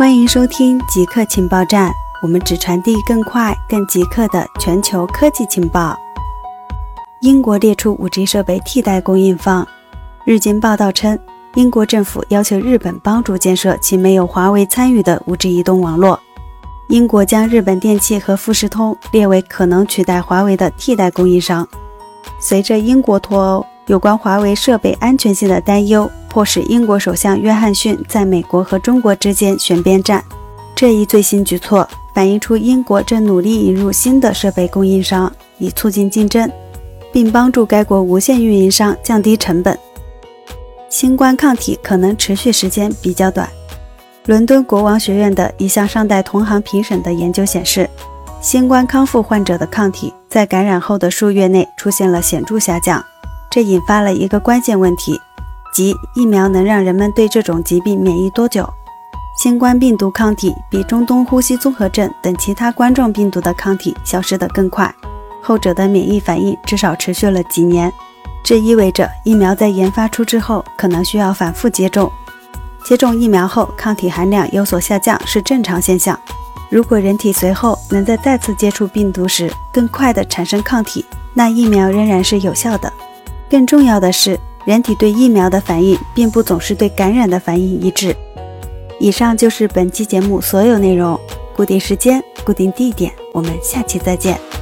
欢迎收听极客情报站，我们只传递更快、更极客的全球科技情报。英国列出 5G 设备替代供应方。日经报道称，英国政府要求日本帮助建设其没有华为参与的 5G 移动网络。英国将日本电器和富士通列为可能取代华为的替代供应商。随着英国脱欧，有关华为设备安全性的担忧。迫使英国首相约翰逊在美国和中国之间选边站。这一最新举措反映出英国正努力引入新的设备供应商，以促进竞争，并帮助该国无线运营商降低成本。新冠抗体可能持续时间比较短。伦敦国王学院的一项尚待同行评审的研究显示，新冠康复患者的抗体在感染后的数月内出现了显著下降，这引发了一个关键问题。即疫苗能让人们对这种疾病免疫多久？新冠病毒抗体比中东呼吸综合症等其他冠状病毒的抗体消失得更快，后者的免疫反应至少持续了几年。这意味着疫苗在研发出之后可能需要反复接种。接种疫苗后抗体含量有所下降是正常现象。如果人体随后能在再次接触病毒时更快地产生抗体，那疫苗仍然是有效的。更重要的是。人体对疫苗的反应并不总是对感染的反应一致。以上就是本期节目所有内容，固定时间，固定地点，我们下期再见。